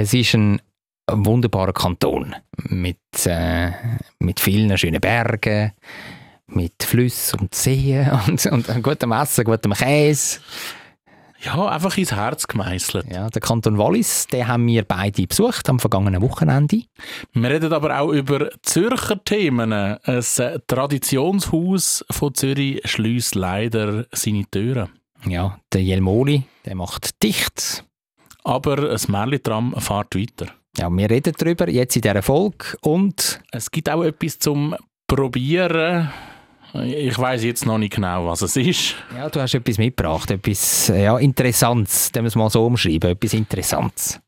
es ist ein wunderbarer Kanton mit, äh, mit vielen schönen Bergen, mit Flüssen und Seen und, und gutem Essen, gutem Käse. Ja, einfach ins Herz gemeißelt. Ja, der Kanton Wallis, den haben wir beide besucht am vergangenen Wochenende. Wir reden aber auch über Zürcher Themen. Ein Traditionshaus von Zürich schließt leider seine Türen. Ja, der Jelmoli, der macht dicht. Aber ein Märli-Tram fährt weiter. Ja, wir reden darüber jetzt in dieser Folge und... Es gibt auch etwas zum Probieren ich weiß jetzt noch nicht genau, was es ist. Ja, du hast etwas mitgebracht, etwas ja, Interessantes, dem wir es mal so umschreiben, etwas Interessantes.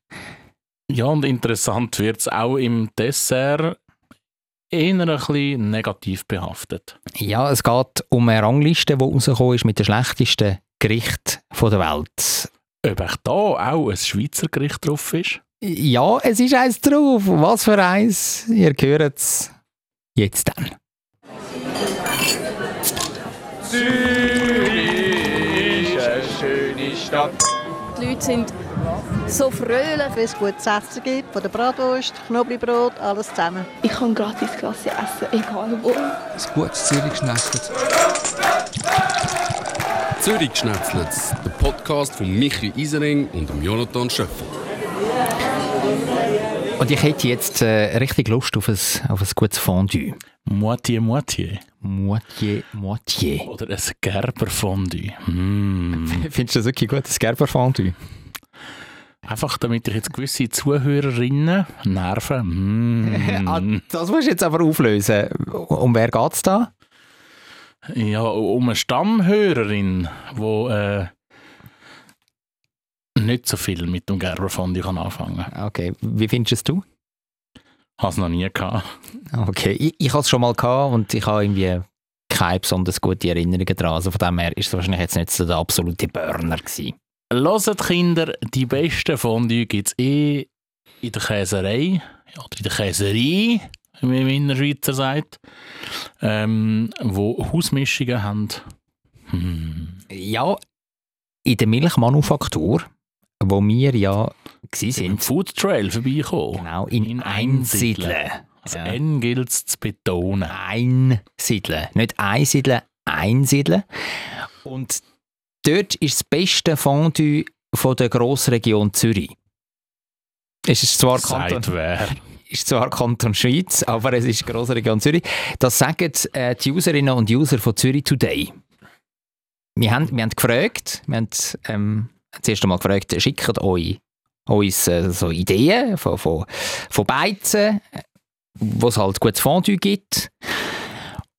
Ja, und interessant wird es auch im Dessert eher ein bisschen negativ behaftet. Ja, es geht um eine Rangliste, die rausgekommen ist mit den schlechtesten Gerichten der Welt. Ob auch da auch ein Schweizer Gericht drauf ist? Ja, es ist eins drauf. Was für eins? Ihr hört es jetzt dann. Zürich ist eine schöne Stadt. Die Leute sind so fröhlich. Wenn es gutes Essen gibt, von der Bratwurst, Knoblauchbrot, alles zusammen. Ich kann gratis Klasse essen, egal wo. Ein gutes Zürich schnetzelt. Zürich schnetzelt, der Podcast von Michi Isering und Jonathan Schöffel. Und ich hätte jetzt äh, richtig Lust auf ein, auf ein gutes Fondue. Moitié, Moitié. Moitié, Moitié. Oder ein Gerber-Fondue. Mm. Findest du das wirklich gut, ein Gerber-Fondue? Einfach damit ich jetzt gewisse Zuhörerinnen nerven. Mm. ah, das musst du jetzt aber auflösen. Um wer geht es da? Ja, um eine Stammhörerin, die äh, nicht so viel mit dem Gerber-Fondue anfangen kann. Okay, wie findest du es? Ich habe es noch nie gehabt. Okay, ich, ich habe es schon mal gehabt und ich habe irgendwie keine besonders gute Erinnerungen daran. Also von dem her ist es wahrscheinlich jetzt nicht so der absolute Burner gewesen. Hört Kinder, die besten Fondue gibt es eh in der Käserei oder in der Käserei, wie mein Schweizer sagt, ähm, wo Hausmischungen haben. Hm. Ja, in der Milchmanufaktur wo wir ja sind. Im Food Trail vorbeikommen. Genau, in, in Einsiedeln. Also ja. N gilt es zu betonen. Einsiedeln. Nicht einsiedeln, einsiedeln. Und dort ist das beste Fondue von der Grossregion Zürich. Es ist zwar Kanton, wer? Ist zwar Kanton Schweiz, aber es ist die Grossregion Zürich. Das sagen äh, die Userinnen und User von Zürich Today. Wir haben, wir haben gefragt, wir haben ähm, zuerst einmal gefragt, schickt euch uns äh, so Ideen von, von, von Beizen, wo es halt gutes Fondue gibt.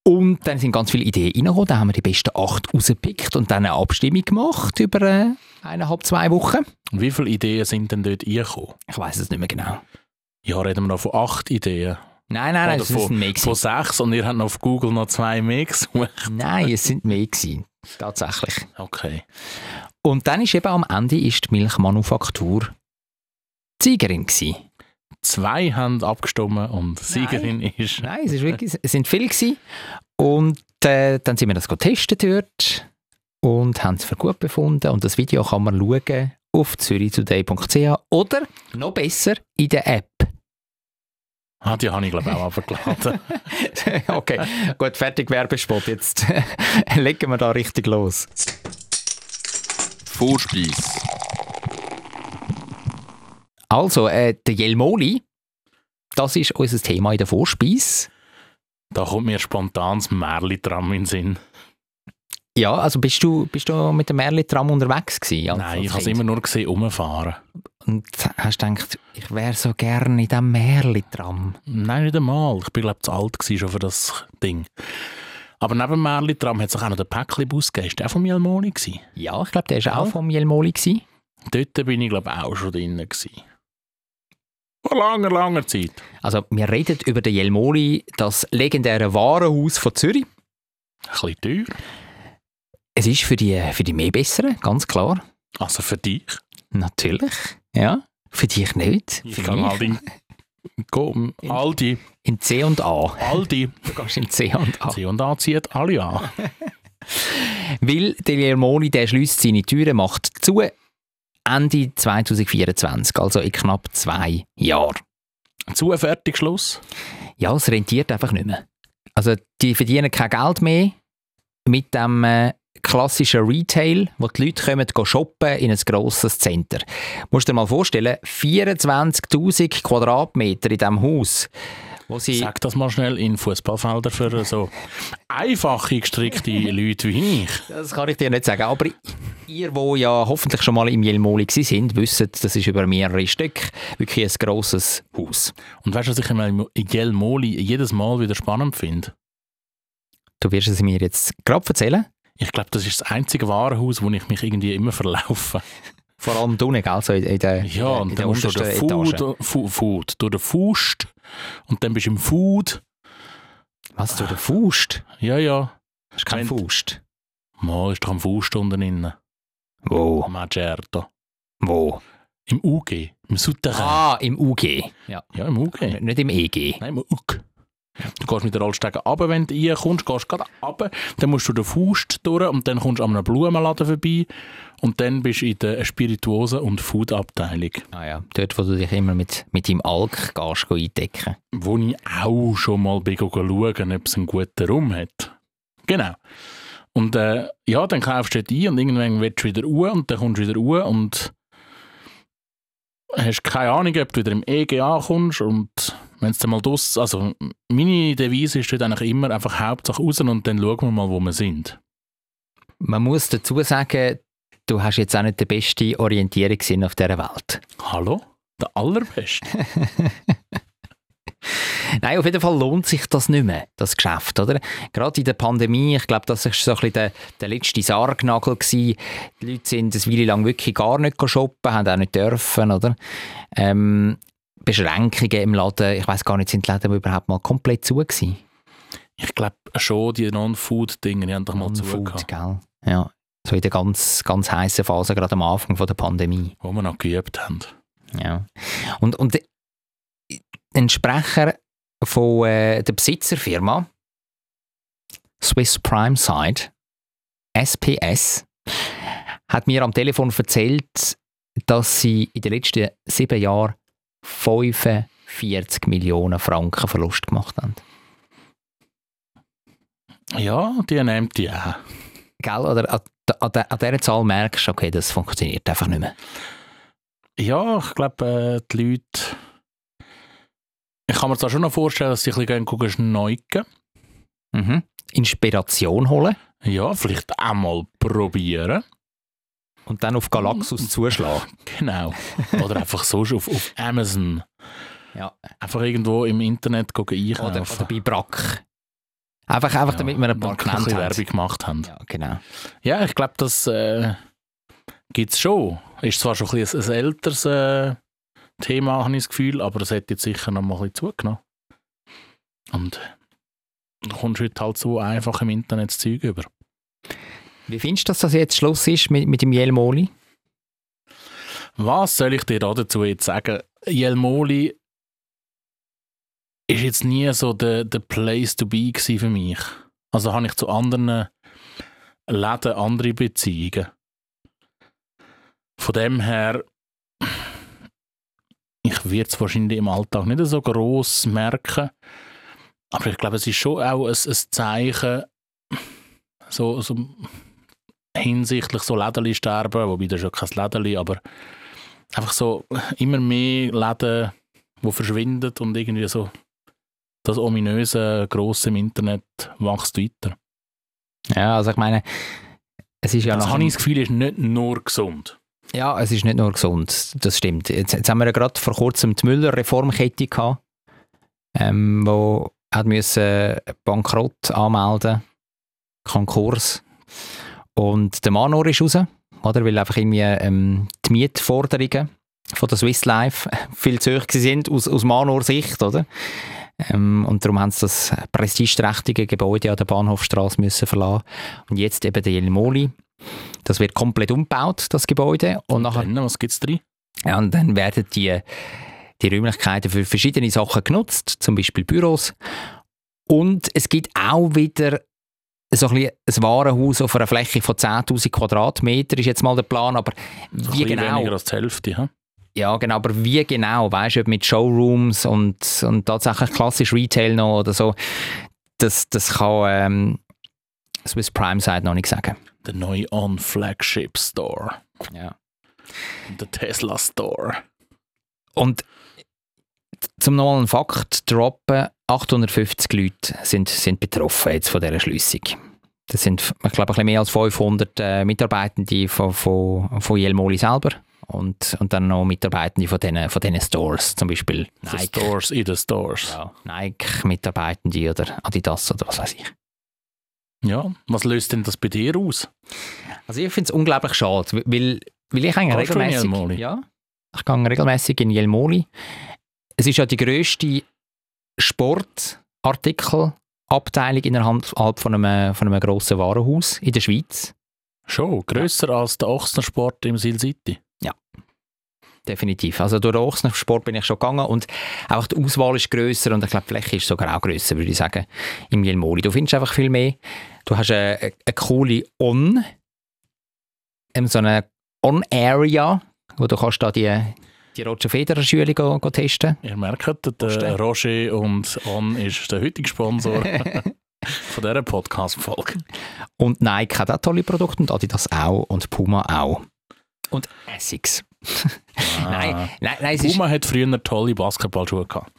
Und dann sind ganz viele Ideen reingekommen. Dann haben wir die besten acht rausgepickt und dann eine Abstimmung gemacht über äh, eineinhalb, zwei Wochen. Und wie viele Ideen sind denn dort reingekommen? Ich weiß es nicht mehr genau. Ja, reden wir noch von acht Ideen. Nein, nein, nein, es sind mehr Von sechs und ihr habt auf Google noch zwei mehr gesucht. Nein, es sind mehr gewesen. Tatsächlich. Okay. Und dann ist eben am Ende ist die Milchmanufaktur Siegerin gewesen. Zwei haben abgestimmt und Siegerin Nein. ist... Nein, es, ist wirklich, es sind viele gewesen. Und äh, dann sind wir das getestet dort und haben es für gut befunden. Und das Video kann man schauen auf zürichtoday.ch oder noch besser in der App. Ah, die habe ich glaube auch abgeladen. okay, gut, fertig Werbespot. Jetzt legen wir da richtig los. Vorspeis. Also, äh, der Jelmoli, das ist unser Thema in der Vorspeis. Da kommt mir spontan das Märli-Tram in den Sinn. Ja, also bist du, bist du mit dem Märli-Tram unterwegs gewesen? Nein, ich habe es immer nur gesehen, rumfahren. Und hast gedacht, ich wäre so gerne in diesem Märli-Tram. Nein, nicht einmal. Ich bin glaube ich zu alt gewesen schon für das Ding. Aber neben dem Märli-Tram hat es auch noch den Päckli-Bus gegeben. Ist der von Jelmoni gewesen? Ja, ich glaube, der war auch Ja. vom Jelmoli. Gewesen. Dort bin ich glaube auch schon drin gewesen. Vor langer, langer Zeit. Also, wir reden über den Jelmoli, das legendäre Warenhaus von Zürich. Ein bisschen teuer. Es ist für die, für die mehr Besseren, ganz klar. Also für dich. Natürlich. Ja. Für dich nicht. Ich für kann mich. in, go, Aldi. In C und A. Aldi. Du gehst in C und A. C und A zieht alle an. Weil der Jelmoli, der schließt seine Türen, macht zu. Ende 2024, also in knapp zwei Jahren. Zu fertig Schluss. Ja, es rentiert einfach nicht mehr. Also die verdienen kein Geld mehr mit dem äh, klassischen Retail, wo die Leute kommen gehen shoppen in ein grosses Center. Musst dir mal vorstellen, 24'000 Quadratmeter in diesem Haus, wo sie... Sag das mal schnell in Fußballfelder für so einfache gestrickte Leute wie ich. Das kann ich dir nicht sagen, aber ihr, wo ja hoffentlich schon mal im Jelmoli sind, wisst, das ist über mehrere Stück wirklich ein grosses Haus. Und weißt du, was ich im Jelmoli jedes Mal wieder spannend finde? Du wirst es mir jetzt gerade erzählen. Ich glaube, das ist das einzige Warenhaus, wo ich mich irgendwie immer verlaufe. Vor allem unten, also in, in der Ja, in und der dann musst du durch den Food, Fu- Food, durch den Fust und dann bist du im Food. Was, du der Faust? Ja, ja. Ist kein Faust. Mal ist doch am Faust unten drin. Wo? Macerto. Wo? Im UG, im Souterrain. Ah, im UG. Ja. Ja, im UG. Nicht im EG. Nein, im UG. Du gehst mit der Rollstege runter, wenn du reinkommst, gehst gerade runter, dann musst du den Faust durch und dann kommst du an einem Blumenladen vorbei und dann bist du in der Spirituosen- und Food-Abteilung, Ah ja, dort, wo du dich immer mit, mit deinem Alk gehst, eindecken. wo ich auch schon mal bin schauen, ob es einen guten Raum hat. Genau. Und äh, ja, dann kaufst du dort ein und irgendwann willst du wieder ruhen und dann kommst du wieder ruhen und hast keine Ahnung, ob du wieder im EG ankommst und wenn es dann mal draus, also meine Devise ist dort eigentlich immer einfach Hauptsache raus und dann schauen wir mal, wo wir sind. Man muss dazu sagen, du hast jetzt auch nicht den besten Orientierungssinn auf dieser Welt. Hallo? Der allerbeste. Nein, auf jeden Fall lohnt sich das nicht mehr, das Geschäft, oder? Gerade in der Pandemie, ich glaube, das war so ein bisschen der, der letzte Sargnagel. Gewesen. Die Leute sind eine Weile lang wirklich gar nicht shoppen, haben auch nicht dürfen, oder? Ähm, Beschränkungen im Laden, ich weiß gar nicht, sind die Läden überhaupt mal komplett zu gewesen? Ich glaube schon, die Non-Food-Dinge, die haben doch mal Non-Food, zugehört, gell? Ja, so in der ganz, ganz heißen Phase, gerade am Anfang von der Pandemie. wo wir noch geübt haben. Ja. Und, und ein Sprecher von äh, der Besitzerfirma Swiss Prime Side, SPS, hat mir am Telefon erzählt, dass sie in den letzten sieben Jahren 45 Millionen Franken Verlust gemacht haben. Ja, die nimmt die auch. Gell? Oder an, an, an dieser Zahl merkst du, okay, das funktioniert einfach nicht mehr. Ja, ich glaube, äh, die Leute. Ich kann mir zwar schon noch vorstellen, dass sie ein bisschen gucken, schneuken. Mhm. Inspiration holen Ja, vielleicht auch mal probieren. Und dann auf Galaxus zuschlagen. Genau. Oder einfach so auf, auf Amazon. Ja. Einfach irgendwo im Internet gucken einkaufen. Oder, oder bei Brack. Einfach, einfach damit wir ein paar genannt haben. Werbung gemacht haben. Ja, genau. Ja, ich glaube, das äh, gibt es schon. Ist zwar schon ein, bisschen ein, ein älteres äh, Thema, habe ich das Gefühl, aber es hat jetzt sicher noch mal ein bisschen zugenommen. Und du kommst heute halt so einfach im Internet das Zeug über. Wie findest du, dass das jetzt Schluss ist mit, mit dem Jelmoli? Was soll ich dir da dazu jetzt sagen? Jelmoli ist jetzt nie so der, der Place to be für mich. Also habe ich zu anderen Läden andere Beziehungen. Von dem her, ich werde es wahrscheinlich im Alltag nicht so gross merken, aber ich glaube, es ist schon auch ein, ein Zeichen, so, so hinsichtlich so Läden sterben, wobei das ist ja kein Läden, aber einfach so immer mehr Läden, die verschwinden und irgendwie so das ominöse Grosse im Internet wächst weiter. Ja, also ich meine, es ist ja das habe ich das Gefühl, ist nicht nur gesund. Ja, es ist nicht nur gesund, das stimmt. Jetzt, jetzt haben wir ja gerade vor kurzem die Müller-Reformkette gehabt, ähm, wo hat müssen Bankrott anmelden, Konkurs. Und der Manor ist raus, oder? Weil einfach irgendwie ähm, die Mietforderungen von der Swiss Life viel zu hoch sind aus, aus Manor-Sicht, oder? Ähm, und darum haben sie das prestigeträchtige Gebäude an der Bahnhofstraße müssen verlassen. Und jetzt eben der Jelmoli. Das wird komplett umgebaut, das Gebäude. Und nachher Dann, was gibt es drin? ja, und dann werden die, die Räumlichkeiten für verschiedene Sachen genutzt, zum Beispiel Büros. Und es gibt auch wieder so ein, ein Warenhaus auf einer Fläche von 10'000 Quadratmeter ist jetzt mal der Plan, aber wie bisschen genau? weniger als die Hälfte. hm? Ja, genau, aber wie genau, weißt du, ob mit Showrooms und, und tatsächlich klassisch Retail noch oder so, das, das kann ähm, Swiss Prime Side noch nicht sagen. Der neue On-Flagship Store. Ja. Der Tesla Store. Und zum noch einen Fakt zu droppen, 850 Leute sind, sind betroffen jetzt von dieser Schließung. Das sind, ich glaube, ein bisschen mehr als 500 äh, Mitarbeitende von, von, von Jelmoli selber und, und dann noch Mitarbeitende von diesen, von Stores, zum Beispiel The Nike. Stores in den Stores. Ja, Nike-Mitarbeitende oder Adidas oder was weiß ich. Ja, was löst denn das bei dir aus? Also ich finde es unglaublich schade, weil, weil ich eigentlich regelmäßig... Ja, ich gehe regelmäßig in Jelmoli. Es ist ja die grösste Sportartikelabteilung innerhalb von einem, von einem grossen Warenhaus in der Schweiz. Schon, grösser als der Ochsnersport im Sil City. Definitiv. Also durch den Ochsensport bin ich schon gegangen und auch die Auswahl ist grösser und ich glaube, die Fläche ist sogar auch grösser, würde ich sagen, im Jelmoli. Du findest einfach viel mehr. Du hast eine, eine, eine coole On, ähm, so eine On-Area, wo du kannst da die, die Roger Federer Schüler go, go testen. Ihr merkt, der. Roger und On ist der heutige Sponsor von dieser Podcast-Folge. Und Nike hat auch tolle Produkte und Adidas auch und Puma auch. Und Essex. Nein, nein, nein, ist... Puma hat früher tolle Basketballschuhe gehabt.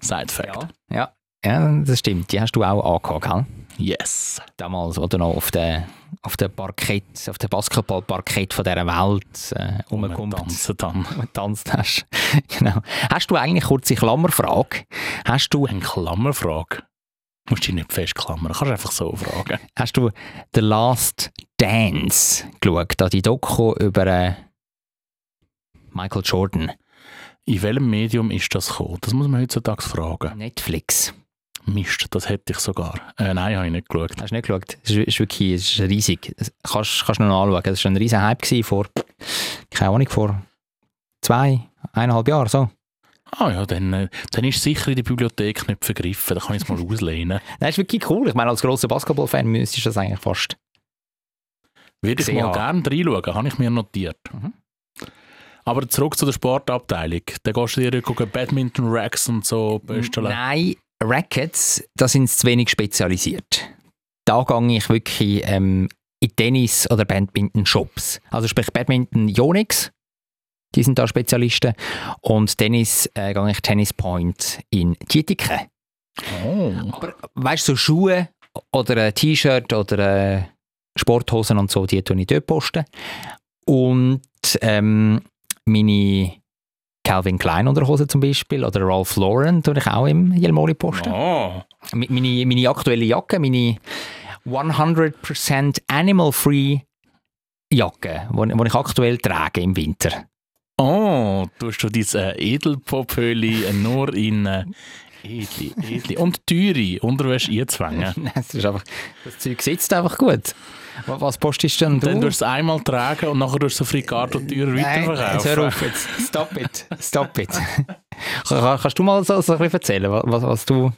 Side Fact. Ja, ja. ja, das stimmt. Die hast du auch angehabt, gell? Yes. damals, wo du noch auf der auf der Parkett, auf der Basketballparkett von dieser Welt äh, Und rumgekommen tanzen dann. getanzt hast. genau. Hast du eigentlich kurze Klammerfrage? Hast du, Eine Klammerfrage. Musst dich nicht festklammern, kannst einfach so fragen. hast du The Last Dance geschaut? Da die Doku über äh, Michael Jordan. In welchem Medium ist das gekommen? Das muss man heutzutage fragen. Netflix. Mist, das hätte ich sogar. Äh, nein, habe ich nicht geschaut. Hast du nicht geschaut? Es ist, ist wirklich es ist riesig. Das kannst, du noch anschauen. Es war ein riesen Hype gewesen vor, keine Ahnung, vor zwei, eineinhalb Jahren. So. Ah ja, dann, äh, dann ist sicher in der Bibliothek nicht vergriffen. Da kann ich es mal auslehnen. Nein, das ist wirklich cool. Ich meine, als grosser Basketballfan müsstest du das eigentlich fast. Würde ich mal haben. gerne reinschauen, habe ich mir notiert. Mhm. Aber zurück zu der Sportabteilung. Da gehst du dir gucken, Badminton-Racks und so basteln. Nein, Rackets, da sind sie zu wenig spezialisiert. Da gehe ich wirklich ähm, in Tennis- oder Badminton-Shops. Also sprich Badminton Yonex, die sind da Spezialisten. Und Tennis äh, gehe ich Tennis Point in Tietike. Oh. Aber weißt du, so Schuhe oder ein T-Shirt oder äh, Sporthosen und so, die tue ich dort posten. Und ähm, meine Calvin Klein Unterhose zum Beispiel oder Ralph Lauren tue ich auch im Jelmoli posten. Oh. Mi- Meine, meine aktuelle Jacke, meine 100% animal-free Jacke, die ich aktuell trage im Winter. Oh, tust du diese Edelpopöli nur in äh, edli, edli und teure Unterwäsche einzwängen? das, ist einfach, das Zeug sitzt einfach gut. Wa- Was postest denn du? Dann tust du es einmal tragen und nachher tust du Fricato teuer Nein, jetzt hör weiterverkaufen. auf jetzt. Stop it. Stop it. Kann- Kannst du mal so, so ein bisschen erzählen, wa- was, was du...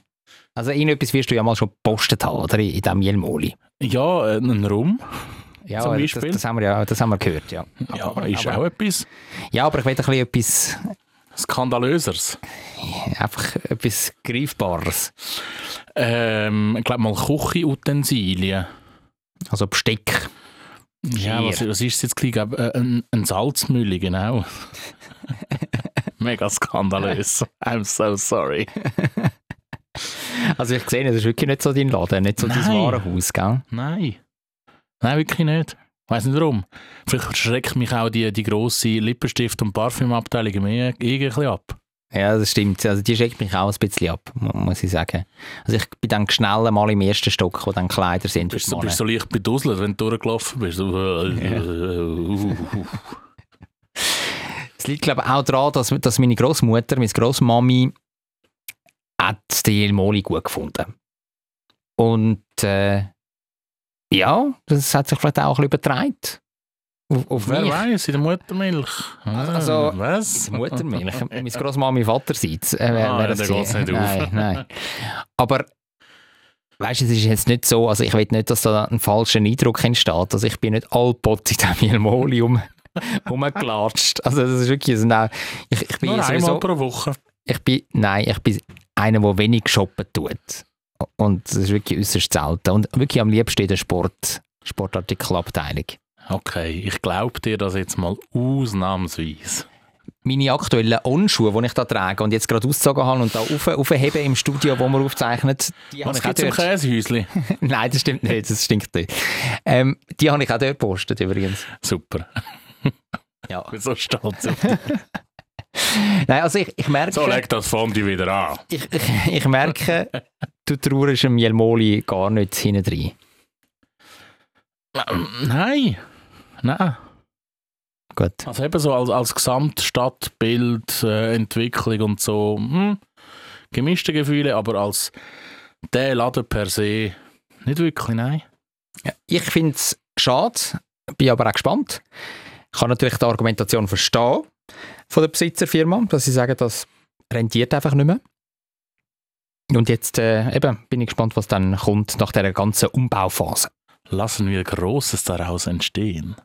Also irgendetwas wirst du ja mal schon gepostet haben, oder? In diesem Jelmoli. Ja, äh, ein Rum. Ja, Zum das, Beispiel? das, haben wir ja das haben wir gehört, ja. Ja, Aber- ist aber- auch etwas Ja, aber ich will ein bisschen etwas, Skandalöseres. einfach etwas Greifbares. Ähm, ich glaube mal Küchenutensilien. Also Besteck. Ja, was, was ist es jetzt gleich? Äh, Ein, ein Salzmühle, genau. Mega skandalös. I'm so sorry. Also ich sehe, das ist wirklich nicht so dein Laden, nicht so dein. Warenhaus, gell? Nein. Nein, wirklich nicht. Ich weiß nicht warum. Vielleicht schreckt mich auch die, die grosse Lippenstift- und Parfümabteilung mehr irgendwie ab. Ja, das stimmt. Also die schreckt mich auch ein bisschen ab, mu- muss ich sagen. Also ich bin dann schnell mal im ersten Stock, wo dann Kleider sind Bist die du bist so leicht beduselt, wenn du durchgelaufen bist. Äh, Es liegt glaube ich auch daran, dass, dass meine Großmutter, meine Großmami, hat den Jelmoli gut gefunden. Und äh, ja, das hat sich vielleicht auch ein bisschen übertragen. Auf, auf Wer mich. weiß, in der Muttermilch. Ah, Also, was? Die Muttermilch, meine Großmami Vaterseits. Äh, Ah, ja, da die- geht's nicht auf. nein, nein. Aber weißt du, es ist jetzt nicht so, also ich will nicht, dass da ein falscher Eindruck entsteht. Also ich bin nicht allpott in diesem Mielmoli um, rumgelatscht. Also das ist wirklich, also nein, ich, ich bin Nur sowieso, einmal pro Woche. ich bin, nein, ich bin einer, der wenig shoppen tut. Und das ist wirklich äußerst selten. Und wirklich am liebsten in der Sport, Sportartikelabteilung. Okay, ich glaube dir das jetzt mal ausnahmsweise. Meine aktuellen On-Schuhe, die ich da trage und jetzt gerade ausgezogen habe und da auf, aufheben im Studio, wo wir aufzeichnen, die habe ich auch dort. Käsehäusli? Nein, das stimmt nicht, das stinkt nicht. Ähm, die habe ich auch dort gepostet übrigens. Super. Ja. Ich bin so stolz auf dich. Nein, also ich, ich merke, So, leg das Fondue wieder an. ich, ich, ich merke, du trauerst dem Jelmoli gar nicht hinten rein. Nein. Nein. Gut. Also eben so als, als Gesamtstadtbild, äh, Entwicklung und so, hm, gemischte Gefühle, aber als der Laden per se nicht wirklich, nein. Ja, ich finde es schade, bin aber auch gespannt. Ich kann natürlich die Argumentation verstehen von der Besitzerfirma, dass sie sagen, das rentiert einfach nicht mehr. Und jetzt äh, eben bin ich gespannt, was dann kommt nach der ganzen Umbauphase. Lassen wir Großes daraus entstehen.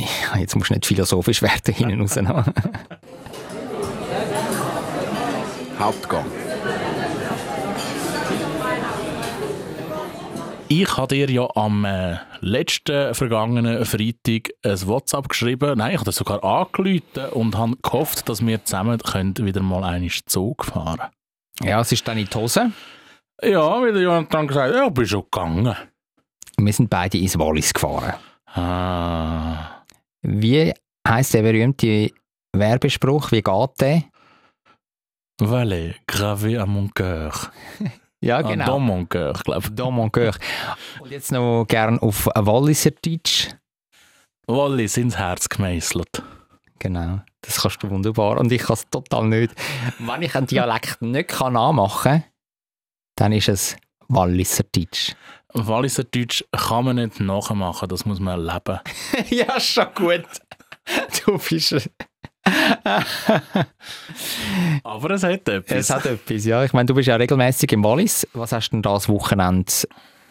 Ja, jetzt musst du nicht philosophisch werden hinten raus. Hauptgang. Ich habe dir ja am äh, letzten vergangenen Freitag ein WhatsApp geschrieben. Nein, ich habe dir sogar angerufen und habe gehofft, dass wir zusammen können wieder mal einen Zug fahren ja, es ist dann in die Hose. Ja, wie der Jonathan gesagt hat, ja, bin schon gegangen. Wir sind beide ins Wallis gefahren. Ah, Wie heißt der berühmte Werbespruch? Wie geht der? Valet, gravé à mon cœur. Ja, Ah, dans mon cœur, glaube ich. Dans mon cœur. Und jetzt noch gern auf Walliser Deutsch. Wallis ins Herz gemeißelt. Genau, das kannst du wunderbar. Und ich kann es total nicht. Wenn ich einen Dialekt nicht kann nachmachen kann, dann ist es Walliser Deutsch. Walliser Deutsch kann man nicht nachmachen, das muss man erleben. ja, schon gut. Du bist... Aber es hat etwas. es hat etwas, ja. Ich meine, du bist ja regelmäßig im Wallis. Was hast du denn das Wochenende,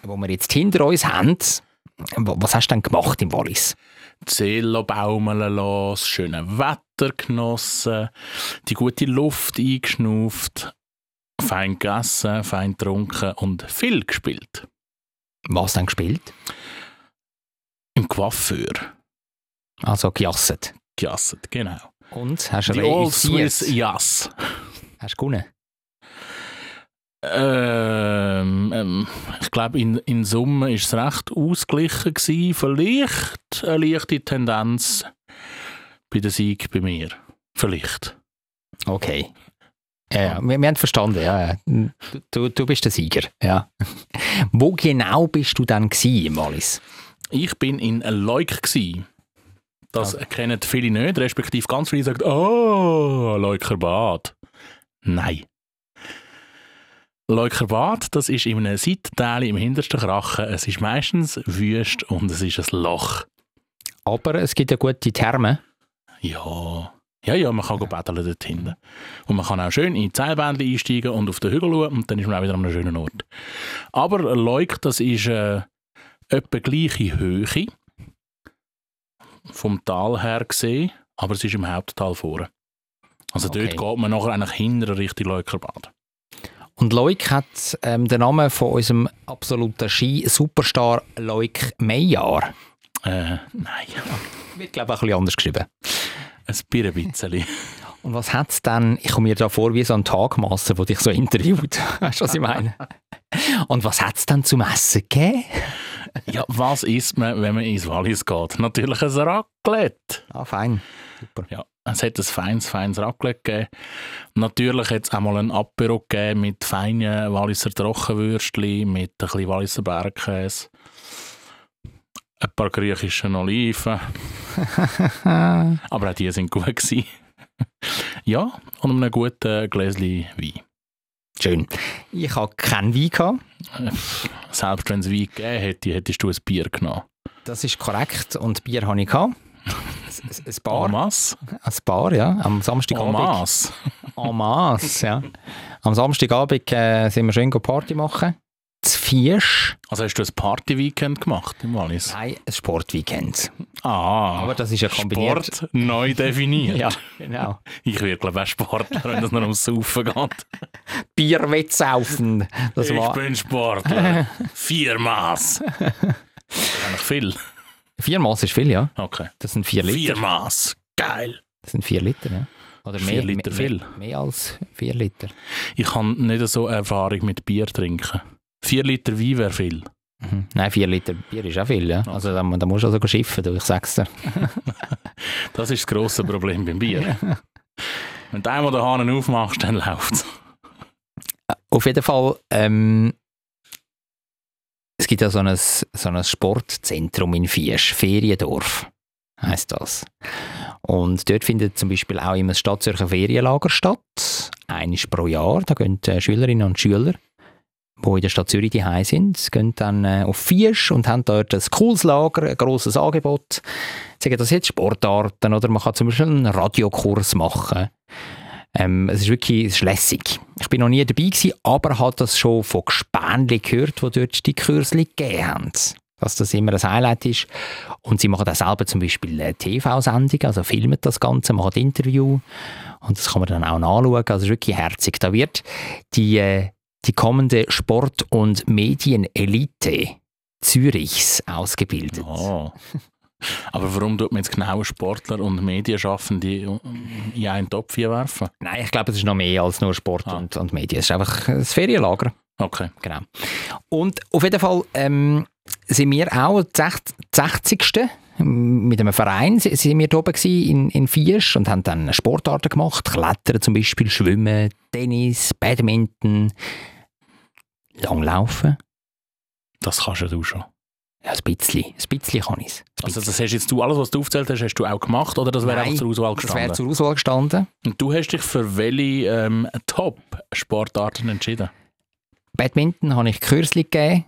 wo wir jetzt hinter uns haben, wa- was hast du denn gemacht im Wallis? Seele baumeln lassen, das schöne Wetter genossen, die gute Luft eingeschnauft, fein gegessen, fein getrunken und viel gespielt. Was denn gespielt? Im Coiffeur. Also gejasset. Gejasset, genau. Und? Hast du Die Old? Swiss Jass. Hast du gewonnen? Ähm, ähm, ich glaube, in, in Summe war es recht ausgeglichen. Gewesen. Vielleicht eine leichte Tendenz bei der Sieg bei mir. Vielleicht. Okay. Ja, ja. Wir, wir haben verstanden, ja. ja. Du, du, bist der Sieger, ja. Wo genau bist du dann gewesen im Wallis? Ich bin in Leuk. gsi. Das kennen viele nicht, respektive ganz viele sagen, oh, Leuker Bad. Nein. Leuker Bad, das ist in einem Seitenteil im hintersten Krachen. Es ist meistens wüst und es ist ein Loch. Aber es gibt ja gute Thermen. Ja, ja, ja, man kann ja. betteln dort hinten. Und man kann auch schön in die Seilbändchen einsteigen und auf den Hügel schauen und dann ist man auch wieder an einem schönen Ort. Aber Leuk, das ist äh, etwa gleiche Höhe vom Tal her gesehen, aber es ist im Haupttal vorne. Also Okay. dort geht man nachher eigentlich hinter Richtung Leukerbad. Und Leuk hat ähm, den Namen von unserem absoluten Ski-Superstar Leuk Meijar. Äh, nein, Wird, glaube ich, auch ein bisschen anders geschrieben. Ein Bier ein bisschen. Und was hat es dann, ich komme mir da vor wie so ein Tagmasse, der dich so interviewt. Weißt du, was ich meine? Und was hat es dann zum Essen gegeben? ja, was isst man, wenn man ins Wallis geht? Natürlich ein Raclette. Ah, fein. Super. Ja, es hat ein feines, feines Raclette gegeben. Natürlich hat es auch mal ein Apero gegeben mit feinen Walliser Trockenwürstchen, mit ein bisschen Walliser Bergkäse, ein paar griechischen Oliven. Aber auch die sind gut gewesen. ja, und einem guten Gläschen Wein. Schön. Ich habe keinen Wein gehabt. Selbst wenn es Wein gegeben hätte, hättest du ein Bier genommen. Das ist korrekt. Und Bier habe ich gehabt. Ein- Bar. Amas? Ein Bar, ja. Am Samstagabend. Amas? En masse, ja. Am Samstagabend äh, sind wir schön Party machen. Fiesch. Also hast du ein Party-Weekend gemacht im Wallis? Nein, ein Sportweekend. Ah, Aber das ist ja kombiniert. Sport neu definiert. Ja, genau. Ich werde glaube ich auch Sportler, wenn es noch ums Saufen geht. Bierwettsaufen. Das ich war bin Sportler. Vier Maß. Eigentlich viel. vier Maß ist viel, ja. Okay. Das sind vier Liter. Vier Maß. Geil. Das sind vier Liter, ja. Oder Vier mehr, Liter mehr, viel. Mehr, mehr als vier Liter. Ich habe nicht so Erfahrung mit Bier trinken. Vier Liter Wein wäre viel. Mhm. Nein, vier Liter Bier ist auch viel, ja. Also da, da musst du also schiffen, du, ich sag's dir. Das ist das grosse Problem beim Bier. Wenn du einmal den Hahn aufmachst, dann läuft's. Auf jeden Fall, ähm, es gibt ja so ein, so ein Sportzentrum in Fiesch, Feriendorf heisst das. Und dort findet zum Beispiel auch immer das Stadtzürcher Ferienlager statt, eines pro Jahr. Da gehen äh, Schülerinnen und Schüler, die in der Stadt Zürich daheim sind, gehen dann äh, auf Fiesch und haben dort ein cooles Lager, ein grosses Angebot. Sagen das jetzt Sportarten oder man kann zum Beispiel einen Radiokurs machen. Ähm, es ist wirklich es ist lässig. Ich bin noch nie dabei gewesen, aber habe das schon von Gespänli gehört, die dort die Kürzli gegeben haben. Dass das immer ein Highlight ist. Und sie machen auch selber zum Beispiel eine TV-Sendung, also filmen das Ganze, machen Interview. Und das kann man dann auch nachschauen. Also es ist wirklich herzig. Da wird die, äh, die kommende Sport- und Medienelite Zürichs ausgebildet. Oh. Aber warum tut man jetzt genau Sportler und Medienschaffende in einen Topf hier werfen? Nein, ich glaube, es ist noch mehr als nur Sport Ah. und, und Medien. Es ist einfach ein Ferienlager. Okay. Genau. Und auf jeden Fall ähm, sind wir auch das 60. mit einem Verein si- sind wir da oben in, in Fiesch und haben dann Sportarten gemacht. Klettern zum Beispiel, Schwimmen, Tennis, Badminton, Langlaufen. Das kannst ja du schon. Ja, ein bisschen. Ein bisschen kann ich es. Also das hast jetzt du, alles was du aufgezählt hast, hast du auch gemacht oder das wäre einfach zur Auswahl Das gestanden? wäre zur Auswahl gestanden. Und du hast dich für welche ähm, Top-Sportarten entschieden? Badminton habe ich Kürzli gegeben.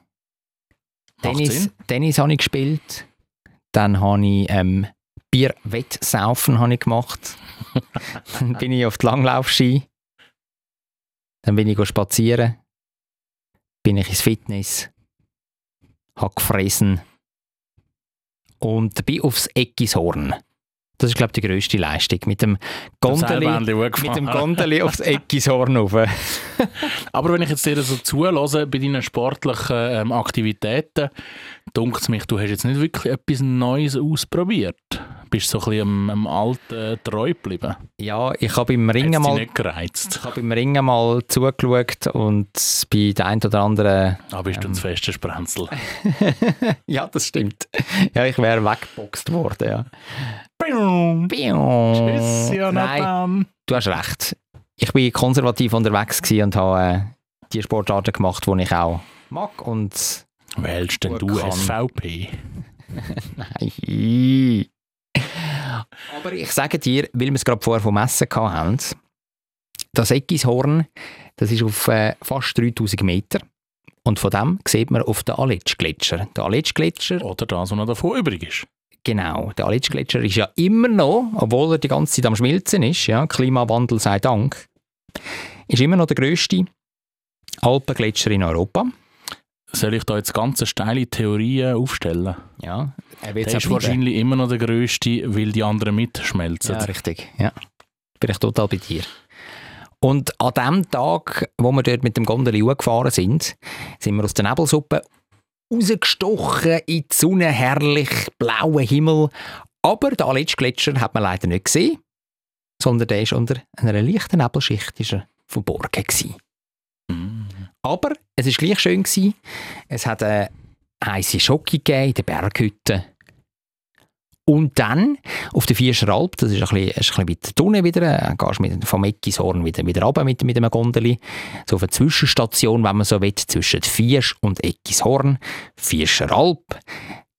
Tennis. Tennis habe ich gespielt. Dann habe ich ähm, Bierwettsaufen habe ich gemacht. Dann bin ich auf die Langlaufski. Dann bin ich spazieren. Bin ich ins Fitness. Habe gefressen. Und bin aufs Eckishorn. Das ist, glaube ich, die grösste Leistung. Mit dem Gondeli, mit dem. Gondeli aufs Eckishorn rauf. Aber wenn ich jetzt dir so zulasse bei deinen sportlichen ähm, Aktivitäten, dunkt es mich, du hast jetzt nicht wirklich etwas Neues ausprobiert. Bist so ein bisschen am, am alten treu geblieben. Ja, ich habe im Ringen mal nicht gereizt. Ich habe im Ringen mal zugeschaut und bei der ein oder anderen. Ah, bist du Ähm. ein festes Sprenzel. ja, das stimmt. Ja, ich wäre weggeboxt worden, ja. Pium. Tschüss, Nein, Jonathan. du hast recht. Ich bin konservativ unterwegs und habe äh, die Sportarten gemacht, die ich auch mag. Und Wählst denn du kann. SVP? Nein. Aber ich sage dir, weil wir es gerade vorher vom Essen haben, das Eckishorn, das ist auf äh, fast 3000 Meter. Und von dem sieht man auf den Aletsch-Gletscher. Der Aletsch-Gletscher, Oder das, was noch davon übrig ist. genau, der Aletsch-Gletscher ist ja immer noch, obwohl er die ganze Zeit am Schmilzen ist, ja, Klimawandel sei Dank, ist immer noch der grösste Alpengletscher in Europa. Soll ich da jetzt ganz steile Theorien aufstellen? Ja, er wird Der ist wahrscheinlich immer noch der grösste, weil die anderen mitschmelzen. Ja, richtig. Ja. Bin ich total bei dir. Und an dem Tag, wo wir dort mit dem Gondeli gefahren sind, sind wir aus der Nebelsuppe rausgestochen in die Sonne, herrlich, blauer Himmel. Aber den Aletsch-Gletscher hat man leider nicht gesehen, sondern der ist unter einer leichten Nebelschicht ist er verborgen gewesen. Aber es war gleich schön. Gewesen. Es hat eine heisse Schocke gegeben in der Berghütte. Und dann auf der Vierscher Alp, das ist ein bisschen, weiter unten wieder, äh, gehst mit, vom Eckishorn wieder, wieder runter mit, mit einem Gondeli. So auf eine Zwischenstation, wenn man so will, zwischen Viersch und Eckishorn, Vierscher Alp.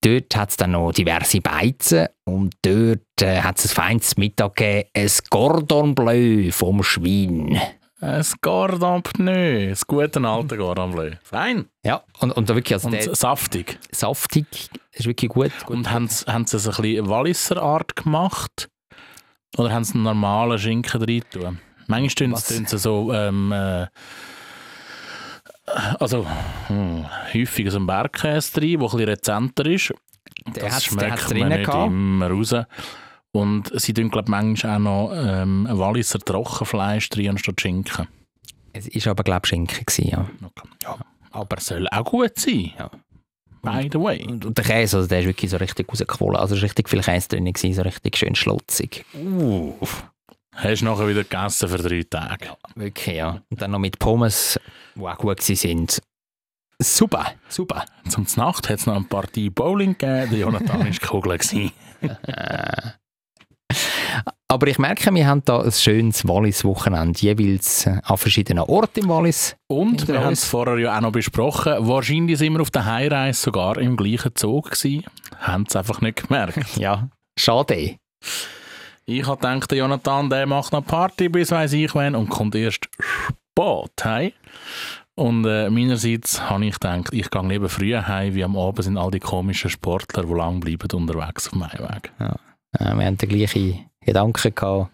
Dort hat es dann noch diverse Beizen und dort äh, hat es ein feines Mittag gegeben, ein Gordon Bleu vom Schwein. Ein Gordon Pneu, das gute alte Gordon Bleu. Fein. Ja, und, und da wirklich, also Und der saftig. saftig, ist wirklich gut. gut. Und haben sie, haben sie es ein bisschen Walliser Art gemacht? Oder haben sie einen normalen Schinken tun? Manchmal tun sie, so ähm, äh, Also, hm, häufig so ein Bergkäse drin, der ein bisschen rezenter ist. Der das der schmeckt hat's man nicht gehabt. immer raus. Und sie tun, glaube ich, manchmal auch noch ähm, ein Walliser Trockenfleisch drin anstatt Schinken. Es war aber, glaube ich, Schinken. Gewesen, ja. Okay. Ja. Aber soll auch gut sein. Ja. By the way. Und, und der Käse, also der ist wirklich so richtig rausgequollen. Also es war richtig viel Käse drin, gewesen, so richtig schön schlotzig. Hast du nachher wieder gegessen für drei Tage. Wirklich, ja. Und dann noch mit Pommes, die auch gut sind. Super, super. Zum Nacht hat es noch eine Partie Bowling gegeben. Der Jonathan war die Kugel. Aber ich merke, wir haben da ein schönes Wallis-Wochenende, jeweils äh, an verschiedenen Orten im Wallis. Und wir haben es vorher ja auch noch besprochen. Wahrscheinlich sind wir auf der Heimreise sogar im gleichen Zug gewesen. Haben es einfach nicht gemerkt. Ja, schade. Ich habe gedacht, der Jonathan der macht noch Party bis weiß ich wann und kommt erst spät heim. Und äh, meinerseits habe ich gedacht, ich gehe lieber früher heim, wie am Abend sind all die komischen Sportler, die lang bleiben unterwegs auf dem Heimweg. Äh, wir haben den gleichen Gedanken gehabt.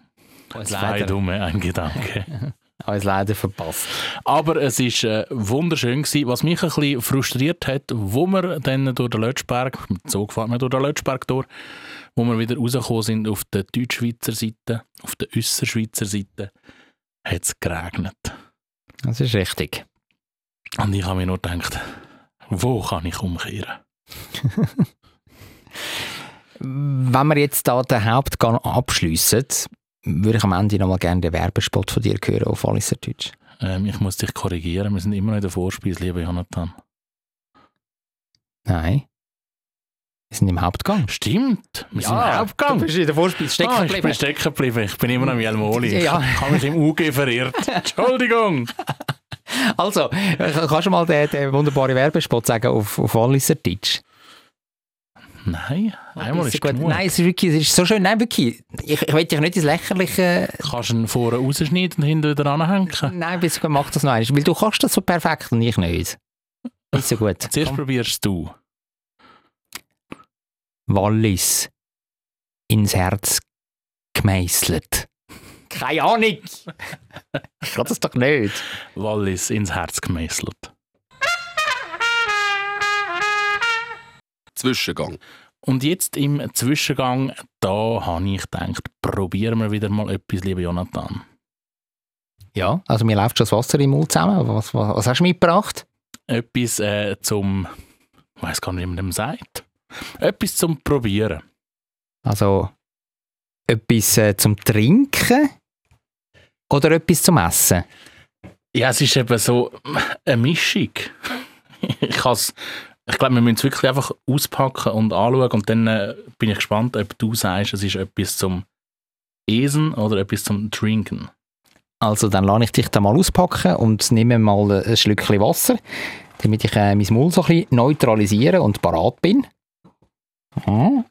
Uns Zwei leider, dumme, ein Gedanke. uns leider verpasst. Aber es ist äh, wunderschön gewesen. Was mich ein bisschen frustriert hat, wo wir dann durch den Lötschberg, mit Zug fahren wir durch den Lötschberg durch, wo wir wieder rausgekommen sind auf der Deutschschweizer Seite, auf der Össerschweizer Seite, hat es geregnet. Das ist richtig. Und ich habe mir nur gedacht, wo kann ich umkehren? Wenn wir jetzt da den Hauptgang abschliessen, würde ich am Ende noch mal gerne den Werbespot von dir hören auf Walliser Deutsch. Ähm, ich muss dich korrigieren, wir sind immer noch in der Vorspeise, lieber Jonathan. Nein. Wir sind im Hauptgang. Stimmt, wir sind im Hauptgang. Du bist in der Vorspeise stecken Ah, ich geblieben. bin stecken geblieben. Ich bin immer noch im Jelmoli. Ja. Ich habe mich im UG verirrt. Entschuldigung. Also, kannst du mal den, den wunderbaren Werbespot sagen auf, auf Walliser Deutsch? Nein, einmal ist gut. genug. Nein, es ist, wirklich, es ist so schön. Nein, wirklich. Ich, ich will dich nicht ins Lächerliche... Kannst du ihn vorne rausschneiden und hinten wieder anhängen? Nein, bis mach das noch einmal. Weil du kannst das so perfekt und ich nicht. Nicht so gut. Zuerst Komm. probierst du. Wallis ins Herz gemeißelt. Keine Ahnung. ich kann das doch nicht. Wallis ins Herz gemeißelt. Zwischengang. Und jetzt im Zwischengang, da habe ich gedacht, probieren wir wieder mal etwas, lieber Jonathan. Ja, also mir läuft schon das Wasser im Mund zusammen. Was, was, was hast du mitgebracht? Etwas äh, zum, ich weiß gar nicht, wie man dem sagt. Etwas zum Probieren. Also etwas äh, zum Trinken oder etwas zum Essen? Ja, es ist eben so eine Mischung. Ich, has- ich glaube, wir müssen es wirklich einfach auspacken und anschauen und dann äh, bin ich gespannt, ob du sagst, es ist etwas zum Essen oder etwas zum Trinken. Also dann lasse ich dich da mal auspacken und nehme mal ein Schlückchen Wasser, damit ich äh, mein Maul so ein bisschen neutralisiere und parat bin. Ja.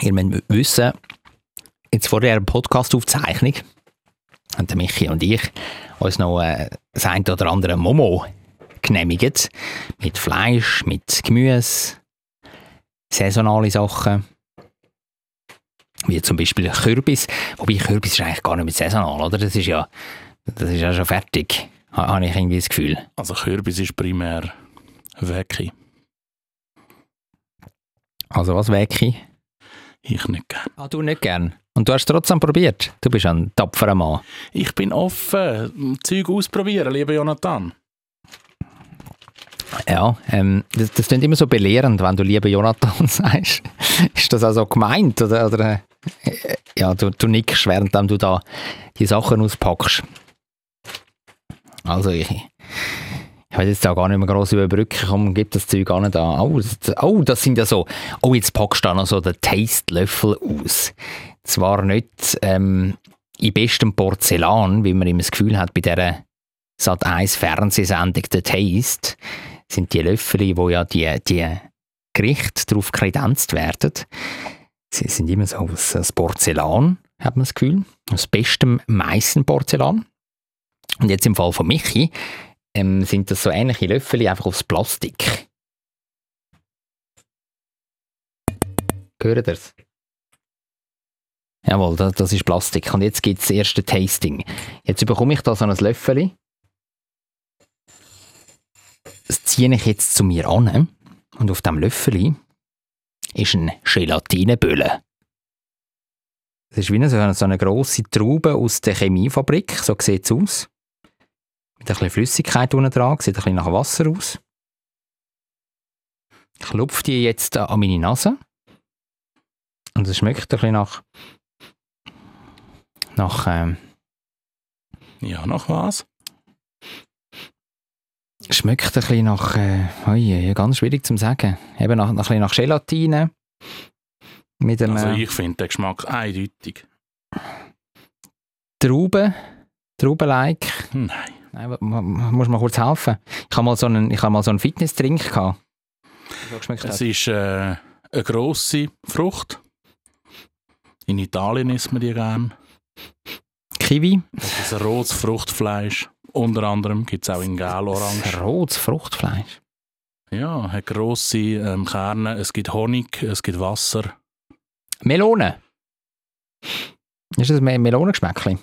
Ihr müsst wissen, jetzt vor der Podcast-Aufzeichnung haben der Michi und ich uns noch äh, das ein oder andere Momo genehmigt. Mit Fleisch, mit Gemüse, saisonale Sachen. Wie zum Beispiel Kürbis. Wobei Kürbis ist eigentlich gar nicht mehr saisonal, oder? Das ist ja, das ist ja schon fertig. Ha- Habe ich irgendwie das Gefühl. Also Kürbis ist primär Wecki. Also was Wecki? Ich nicht gern. Ah, du nicht gern. Und du hast es trotzdem probiert. Du bist ein tapferer Mann. Ich bin offen, Zeug ausprobieren, lieber Jonathan. Ja, ähm, das, das klingt immer so belehrend, wenn du lieber Jonathan sagst. ist das also gemeint? Oder, oder äh, ja, du, du nickst, während du da die Sachen auspackst. Also ich, ich will jetzt da gar nicht mehr gross überbrücken, komm, gib das Zeug an da. Oh, das, oh, das sind ja so, oh, jetzt packst du da noch so den Taste-Löffel aus. Zwar nicht ähm, in bestem Porzellan, wie man immer das Gefühl hat bei dieser Sat 1 Fernsehsendung «The Taste», sind die Löffel, wo ja die, die Gerichte darauf kredenzt werden. Sie sind immer so aus, aus Porzellan, hat man das Gefühl. Aus bestem Meissen-Porzellan. Und jetzt im Fall von Michi ähm, sind das so ähnliche Löffel, einfach aus Plastik. Hört ihr es? Jawohl, das, das ist Plastik. Und jetzt gibt es das erste Tasting. Jetzt bekomme ich da so ein Löffel ziehe ich jetzt zu mir an und auf dem Löffel ist ein Gelatinebülle. Das ist wie eine, so eine, grosse Traube aus der Chemiefabrik, so sieht es aus. Mit ein bisschen Flüssigkeit unten dran, sieht ein bisschen nach Wasser aus. Ich klopfe die jetzt an meine Nase. Und es schmeckt ein bisschen nach. nach. Ähm, Ja, nach was? Schmeckt ein bisschen nach. Äh, ja, ganz schwierig zu sagen. Eben nach, nach, ein bisschen nach Gelatine. Mit einem Also ich finde den Geschmack eindeutig. Trauben. Trauben-like. Nein. Nein, mu- mu- muss mal kurz helfen. Ich habe mal so einen, ich habe mal so einen Fitness-Drink gehabt. So Es hat. ist äh, eine grosse Frucht. In Italien isst man die gern. Kiwi. Das ist ein rotes Fruchtfleisch. Unter anderem gibt es auch in gel-orange. Rotes Fruchtfleisch. Ja, hat grosse ähm, Kerne. Es gibt Honig, es gibt Wasser. Melone. Ist das ein Me- Melonengeschmäckchen?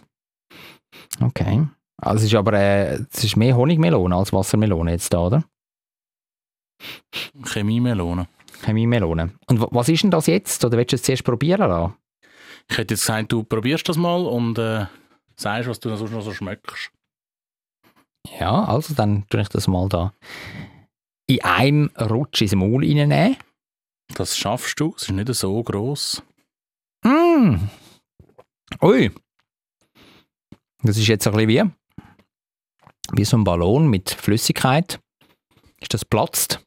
Okay. Also es ist aber äh, es ist mehr Honigmelone als Wassermelone jetzt da, oder? Chemiemelone. Chemiemelone. Und wa- was ist denn das jetzt? Oder willst du es zuerst probieren lassen? Ich hätte jetzt gesagt, du probierst das mal und äh, sagst, was du sonst noch so schmeckst. Ja, also dann tue ich das mal da in einem Rutsch ins Maul reinnehmen. Das schaffst du. Es ist nicht so gross. Mm. Ui. Das ist jetzt ein bisschen wie, wie so ein Ballon mit Flüssigkeit. Ist das platzt?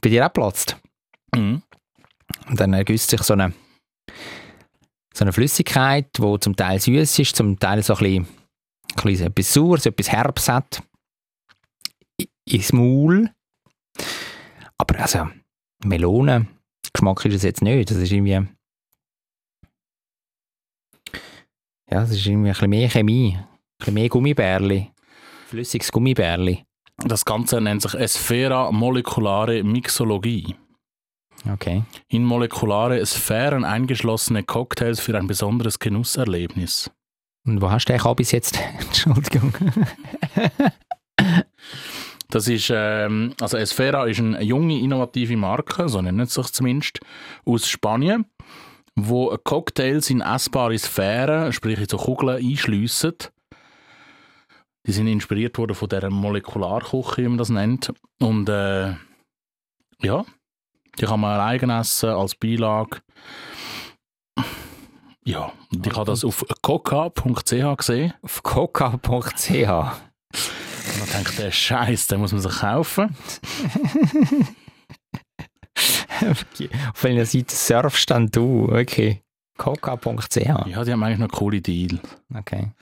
Bei dir auch platzt? Mhm. Und dann ergüsst sich so eine, so eine Flüssigkeit, die zum Teil süß ist, zum Teil so ein bisschen, bisschen etwas Saures, etwas Herbs hat. Ins Maul. Aber also, Melonengeschmack ist es jetzt nicht. Das ist irgendwie. Ja, das ist irgendwie ein bisschen mehr Chemie. Ein bisschen mehr Gummibärli. Flüssiges Gummibärli. Das Ganze nennt sich Sphära molekulare Mixologie. Okay. In molekulare Sphären eingeschlossene Cocktails für ein besonderes Genusserlebnis. Und wo hast du den bis jetzt? Entschuldigung. Das ist, ähm, also Esfera ist eine junge, innovative Marke, so nennt es sich zumindest, aus Spanien, wo Cocktails in essbare Sphären, sprich in so Kugeln, einschliessen. Die sind inspiriert worden von dieser Molekularküche, wie man das nennt. Und äh, ja, die kann man allein essen, als Beilage. Ja, und ich habe das auf coca.ch gesehen. Auf coca.ch. Und dann denke ich, der Scheiß, den muss man sich kaufen. Auf welcher Seite surfst dann du? Okay. coca.ch. Ja, die haben eigentlich noch coole Deal. Okay.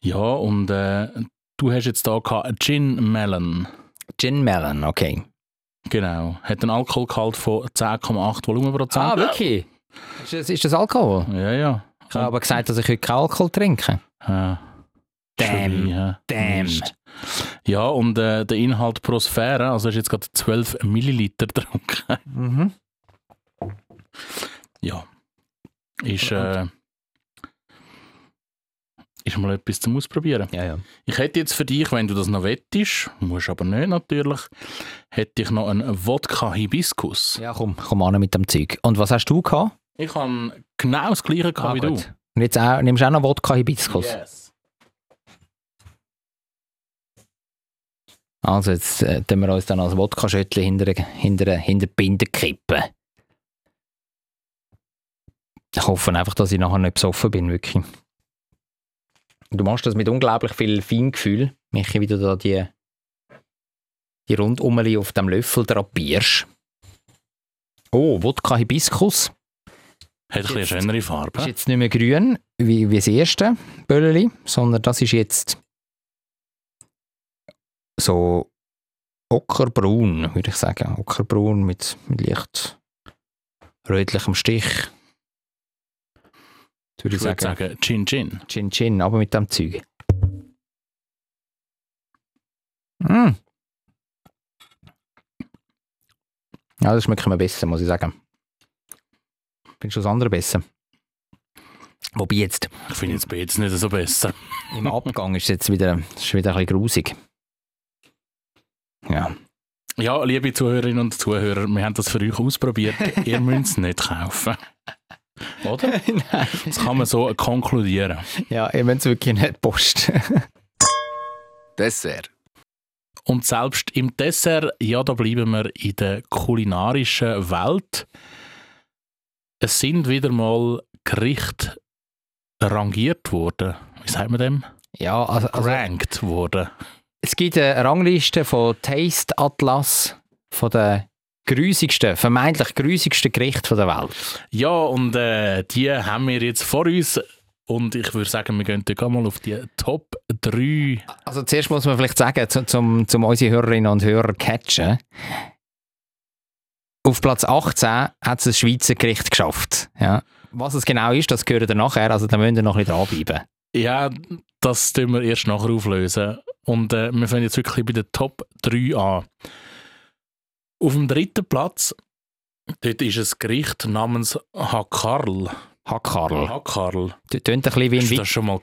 Ja, und äh, du hast jetzt da gehabt, Gin Melon. Gin Melon, okay. Genau. Hat einen Alkoholgehalt von 10,8 Volumenprozent. Ah, wirklich? Ist das, ist das Alkohol? Ja, ja. Ich habe aber gesagt, dass ich heute keinen Alkohol trinke. Ja. Damn. Hä? Damn. Ja, und äh, der Inhalt pro Sphäre, also hast du jetzt gerade 12 Milliliter getrunken. Mhm. Ja. Ist, äh, ist mal etwas zum Ausprobieren. Ja, ja. Ich hätte jetzt für dich, wenn du das noch wettest, musst aber nicht natürlich, hätte ich noch einen Wodka Hibiskus. Ja, komm, komm an mit dem Zeug. Und was hast du gehabt? Ich habe genau das gleiche gehabt Ah, wie gut. Und jetzt auch, nimmst du auch noch Wodka du. Hibiskus? Yes. Also jetzt äh, tun wir uns dann als Wodka-Schöttli hinter, hinter, hinter die Binde kippen. Ich hoffe einfach, dass ich nachher nicht besoffen bin, wirklich. Du machst das mit unglaublich viel Feingefühl, Michi, wie du da die, die Rundumeli auf dem Löffel drapierst. Oh, Wodka Hibiskus. Hat ein bisschen eine schönere Farbe. Ist jetzt nicht mehr grün, wie, wie das erste Bölleli, sondern das ist jetzt so ockerbraun, würde ich sagen. Ockerbraun mit, mit leicht rötlichem Stich. Das würde ich ich würde sagen, sagen Chin Chin. Chin Chin, aber mit dem Zeug. Mm. Ja, das schmeckt mir besser, muss ich sagen. Findest du das andere besser? Wobei jetzt Ich finde jetzt beides nicht so besser. im Abgang ist es jetzt wieder, ist wieder ein bisschen grusig. Ja. Ja, liebe Zuhörerinnen und Zuhörer, wir haben das für euch ausprobiert. Ihr müsst es nicht kaufen. Oder? Nein. Das kann man so konkludieren. Ja, ihr müsst wirklich nicht posten. Dessert. Und selbst im Dessert, ja, da bleiben wir in der kulinarischen Welt. Es sind wieder mal Gerichte rangiert worden. Wie sagt man dem? Ja, also, also Gerankt worden. es gibt eine Rangliste von Taste Atlas von den grusigsten, vermeintlich grusigsten Gerichten der Welt. Ja, und äh, die haben wir jetzt vor uns. Und ich würde sagen, wir gehen gleich mal auf die Top 3. Also zuerst muss man vielleicht sagen, zu- zum, zum unsere Hörerinnen und Hörer catchen. Auf Platz 18 hat es ein Schweizer Gericht geschafft. Ja. Was es genau ist, das gehört ihr nachher, also da müsst ihr noch ein bisschen dranbleiben. Ja, das tun wir erst nachher auflösen. Und äh, wir fangen jetzt wirklich bei der Top 3 an. Auf dem dritten Platz, dort ist ein Gericht namens Hakarl. Hackarl. Hakarl. Tönt ein bisschen wie ein, Hast du Wi das schon mal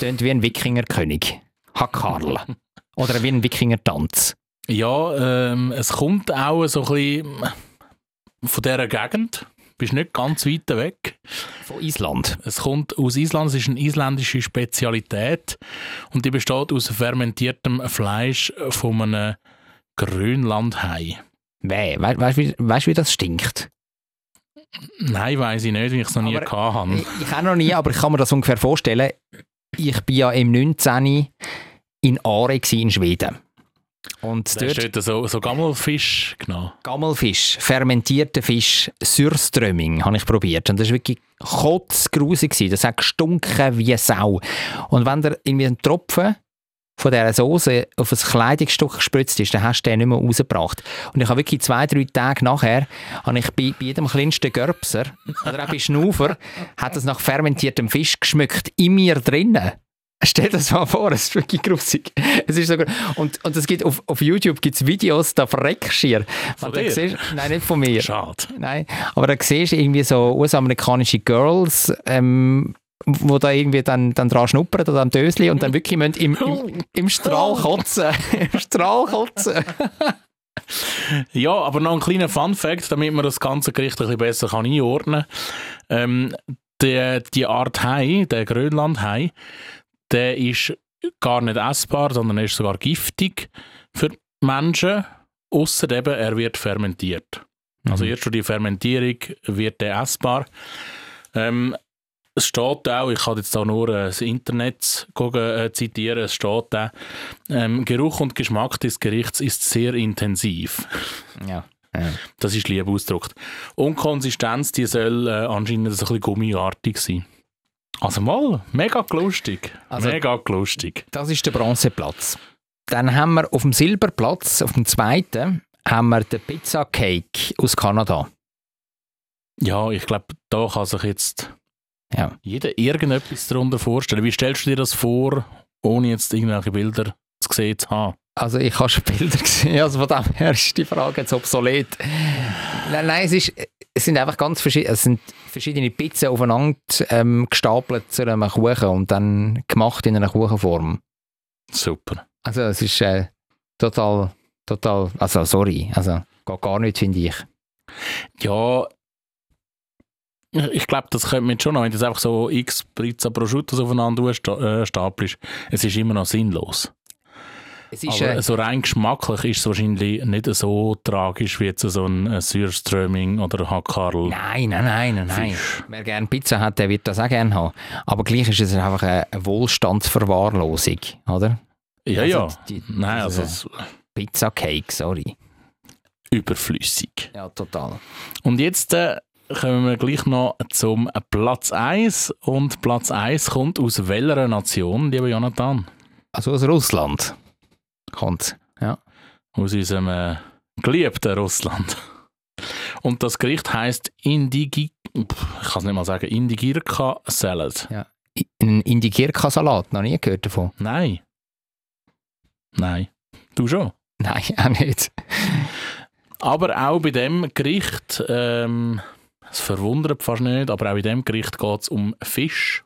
tönt wie ein Wikingerkönig. Hackarl. Oder wie ein Wikingertanz. Ja, ähm, es kommt auch so ein bisschen von dieser Gegend. Bist nicht ganz weit weg. Von Island. Es kommt aus Island, es ist eine isländische Spezialität und die besteht aus fermentiertem Fleisch von einem Grönlandhai. Weh, we weißt du, wie, weißt, wie das stinkt? Nein, weiß ich nicht, weil ich es noch nie Aber- gehabt habe. Ich, auch noch nie, aber ich kann mir das ungefähr vorstellen. Ich bin ja im 19. in Aare in Schweden. Und Da dort so, so Gammelfisch genommen. Gammelfisch, fermentierter Fisch, Sürströmming habe ich probiert. Und das war wirklich kotzgrusig. Das hat gestunken wie Sau. Und wenn der irgendwie ein Tropfen von dieser Soße auf ein Kleidungsstück gespritzt ist, dann hast du den nicht mehr rausgebracht. Und ich habe wirklich zwei, drei Tage nachher, habe ich bei, bei jedem kleinsten Görbser oder auch bei Schnufer, hat es nach fermentiertem Fisch geschmeckt, in mir drinnen. Stell dir das mal vor, es ist wirklich grusig. Es ist sogar, und, und es gibt auf, auf YouTube gibt es Videos, da verreckst du. Von dir? siehst- Nein, nicht von mir. Schade. Nein, aber da siehst du irgendwie so US-amerikanische Girls, ähm, wo da irgendwie dann, dann dran schnuppern oder am Dösli und dann wirklich müssen im, im, im Strahl kotzen. Im Strahl kotzen. Ja, aber noch ein kleiner Fun-Fact, damit man das ganze Gericht ein bisschen besser kann einordnen kann. Ähm, die, die Art Hai, der Grönlandhai, der ist gar nicht essbar, sondern er ist sogar giftig für Menschen, außer eben, er wird fermentiert. Also erst durch die Fermentierung wird er essbar. Ähm, es steht auch, ich kann jetzt da nur äh, das Internet gucken, äh, zitieren, es steht da, ähm, Geruch und Geschmack des Gerichts ist sehr intensiv. Ja. ja. Das ist lieb ausgedrückt. Und Konsistenz, die soll äh, anscheinend so ein bisschen gummiartig sein. Also mal, mega lustig. Also- mega lustig. Das ist der Bronzeplatz. Dann haben wir auf dem Silberplatz, auf dem zweiten, haben wir den Pizza Cake aus Kanada. Ja, ich glaube, da kann sich jetzt Ja. jeder irgendetwas darunter vorstellen. Wie stellst du dir das vor, ohne jetzt irgendwelche Bilder zu sehen zu haben? Also ich habe schon Bilder gesehen, also von dem her ist die Frage jetzt obsolet. Nein, nein es, ist, es sind einfach ganz verschiedene, es sind verschiedene Pizzen aufeinander ähm, gestapelt zu einem Kuchen und dann gemacht in einer Kuchenform. Super. Also es ist äh, total, total, also sorry, also geht gar nicht, finde ich. Ja, ich glaube, das könnte man jetzt schon noch, wenn du jetzt einfach so x Pizza Prosciuttos aufeinander äh, stapelst. Es ist immer noch sinnlos. Es ist, Aber äh, so rein geschmacklich ist es wahrscheinlich nicht so tragisch wie jetzt so ein Sürströmming oder Hackarl. Nein, nein, nein, nein, nein. Fisch. Wer gerne Pizza hat, der wird das auch gerne haben. Aber gleich ist es einfach eine Wohlstandsverwahrlosung, oder? Ja, Also ja. die- Nein, also Pizza Cake, sorry. überflüssig. Ja, total. Und jetzt äh, kommen wir gleich noch zum Platz 1. Und Platz 1 kommt aus welcher Nation, lieber Jonathan? Also aus Russland kommt. Ja. Aus unserem äh, geliebten Russland. Und das Gericht heißt Indigi... Ich kann es nicht mal sagen. Indigirka Salad. Ein Indikirka-Salat, noch nie gehört davon. Nein. Nein. Du schon? Nein, auch nicht. Aber auch bei dem Gericht, ähm, es verwundert fast nicht, aber auch bei dem Gericht geht es um Fisch.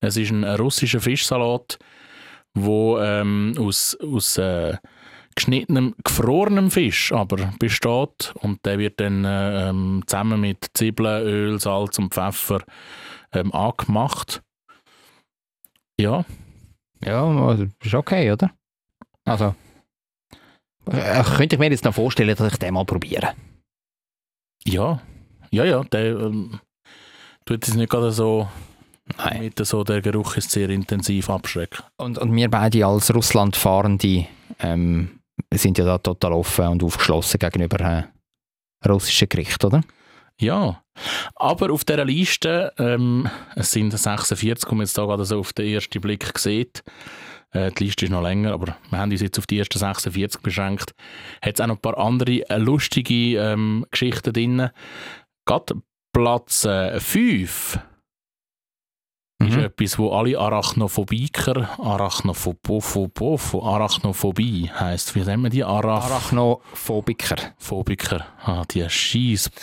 Es ist ein russischer Fischsalat, wo ähm, aus, aus äh, geschnittenem, gefrorenem Fisch aber besteht und der wird dann äh, ähm, zusammen mit Zwiebeln, Öl, Salz und Pfeffer ähm, angemacht. Ja, Ja, also, ist okay, oder? Also, äh, könnte ich mir jetzt noch vorstellen, dass ich den mal probiere. ja, ja, ja, der ähm, tut es nicht gerade so, Nein. mit so der Geruch ist sehr intensiv abschrecken. Und, und wir beide als Russlandfahrende ähm, sind ja da total offen und aufgeschlossen gegenüber äh, russischen Gerichten, oder? Ja, aber auf dieser Liste, ähm, es sind 46, um jetzt da gerade so auf den ersten Blick sieht, äh, die Liste ist noch länger, aber wir haben uns jetzt auf die ersten 46 beschränkt, hat es auch noch ein paar andere äh, lustige ähm, Geschichten drin. Gerade Platz 5 ist Mhm. etwas, wo alle Arachnophobiker, Arachnophobie, Arachnophobie heisst, wie nennen wir die? Arach Arachnophobiker. Phobiker. Ah, die Scheiß.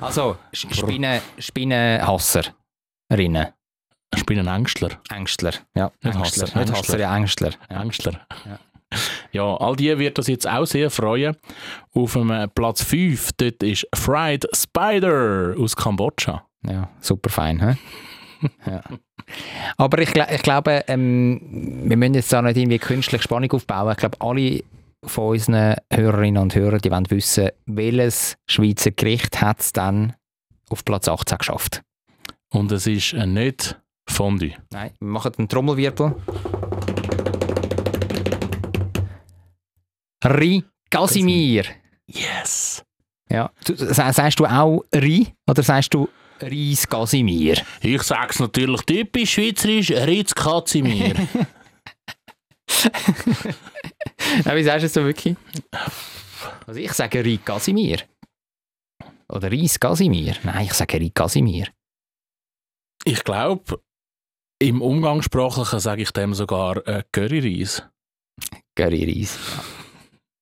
Also, Spinnen, Spinnenhasserinnen. Spinnenängstler. Ängstler. Ja, Nicht Ängstler. Hasser, Nicht. Hasser, ja, Ängstler. Ja. Ängstler. Ja. Ja, all die wird das jetzt auch sehr freuen. Auf dem Platz 5 dort ist Fried Spider aus Kambodscha. Ja, super fein. He? ja. Aber ich, ich glaube, ähm, wir müssen jetzt da nicht irgendwie künstlich Spannung aufbauen. Ich glaube, alle von unseren Hörerinnen und Hörern, die wollen wissen, welches Schweizer Gericht hat es dann auf Platz 18 geschafft. Und es ist äh, nicht Fondue. Nein, wir machen einen Trommelwirbel. Ri Casimir. Yes! Ja. Du, sagst du auch Ri oder sagst du Reis Casimir? Ich sag's natürlich typisch schweizerisch, Katzimir. Ja, wie sagst du es so wirklich? Also ich sage Ri Casimir. Oder Reis Casimir. Nein, ich sage Ri Casimir. ich glaube, im Umgangssprachlichen sage ich dem sogar äh, Curryreis. Curry Reis.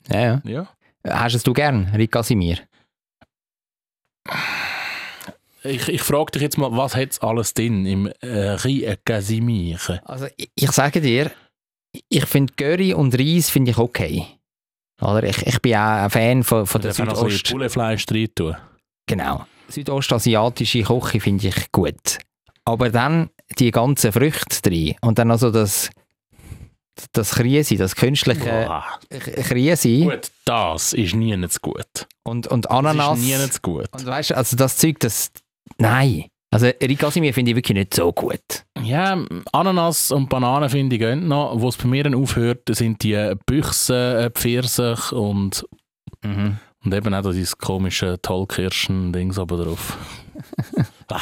Ja, ja. Ja. Hast es du gern, Ri Casimir? Ich, ich frage dich jetzt mal, was hat alles drin im äh, Ri Casimir? Also ich, ich sage dir, ich finde Curry und Reis finde ich okay. Oder ich, ich bin auch ein Fan von, von der Südost... Pullefleisch drin tun. Genau. Südostasiatische Küche finde ich gut. Aber dann die ganzen Früchte drin und dann also das, das Kriesi, das künstliche Boah. Gut, das ist nie gut. und, und Das Ananas. ist nie gut. Und weißt du, also das Zeug, das. Nein. Also Ricasimir finde ich wirklich nicht so gut. Ja, Ananas und Bananen finde ich gehen noch. Wo es bei mir dann aufhört, sind die Büchsen, äh, Pfirsich und, Mhm. und eben auch dieses komische Tollkirschen-Dings oben drauf.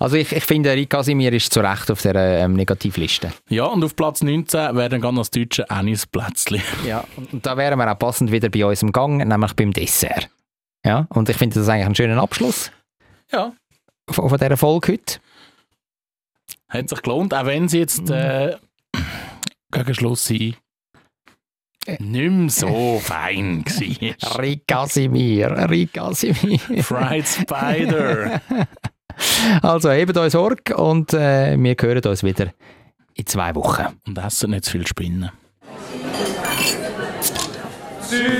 Also ich, ich finde, Ricasimir ist zu Recht auf der ähm, Negativliste. Ja, und auf Platz 19 wäre dann ganz das deutsche Anis-Plätzli. Ja. Und, und da wären wir auch passend wieder bei unserem Gang, nämlich beim Dessert. Ja, und ich finde das eigentlich einen schönen Abschluss Ja. von, von dieser Folge heute. Hat sich gelohnt, auch wenn sie jetzt äh, gegen Schluss sie nicht mehr so fein war. Ricasimir, Ricasimir. Fried Spider. Also, hebt euch Sorge und äh, wir hören uns wieder in zwei Wochen. Und essen nicht zu viel Spinnen. Zürich